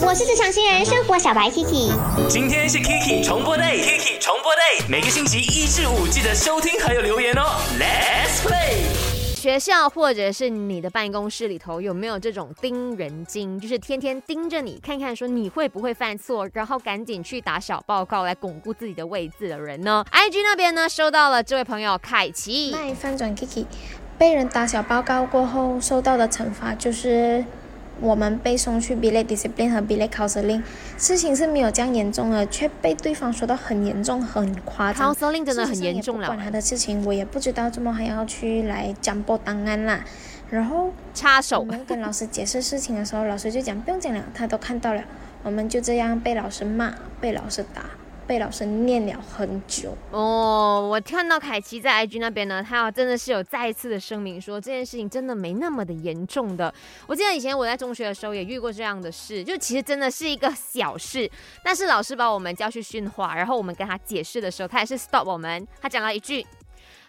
我是职场新人生活小白 Kiki。今天是 Kiki 重播 day，Kiki 重播 day，每个星期一至五记得收听还有留言哦。Let's play。学校或者是你的办公室里头有没有这种盯人精，就是天天盯着你看看，说你会不会犯错，然后赶紧去打小报告来巩固自己的位置的人呢？IG 那边呢收到了这位朋友凯奇，卖翻转 Kiki，被人打小报告过后受到的惩罚就是。我们被送去 b i l e discipline 和 b i l e counseling，事情是没有这样严重的，却被对方说到很严重、很夸张。counseling 真的很严重了。管他的事情，我也不知道怎么还要去来讲播档案啦。然后插手。我们跟老师解释事情的时候，老师就讲不用讲了，他都看到了。我们就这样被老师骂，被老师打。被老师念了很久哦，我看到凯奇在 IG 那边呢，他真的是有再一次的声明说这件事情真的没那么的严重的。我记得以前我在中学的时候也遇过这样的事，就其实真的是一个小事，但是老师把我们叫去训话，然后我们跟他解释的时候，他也是 stop 我们，他讲了一句，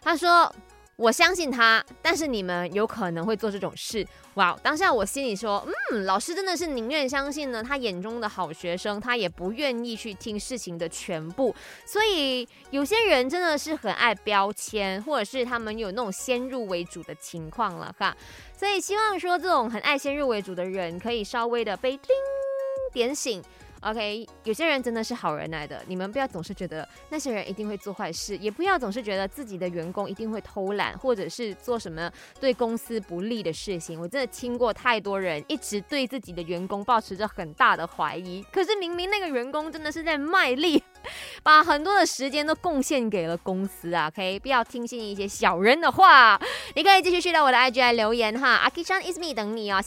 他说。我相信他，但是你们有可能会做这种事。哇！当下我心里说，嗯，老师真的是宁愿相信呢他眼中的好学生，他也不愿意去听事情的全部。所以有些人真的是很爱标签，或者是他们有那种先入为主的情况了哈。所以希望说这种很爱先入为主的人，可以稍微的被叮点醒。OK，有些人真的是好人来的，你们不要总是觉得那些人一定会做坏事，也不要总是觉得自己的员工一定会偷懒，或者是做什么对公司不利的事情。我真的听过太多人一直对自己的员工保持着很大的怀疑，可是明明那个员工真的是在卖力，把很多的时间都贡献给了公司啊。OK，不要听信一些小人的话，你可以继续去到我的 IG 来留言哈，，Aki Chan is me 等你哦。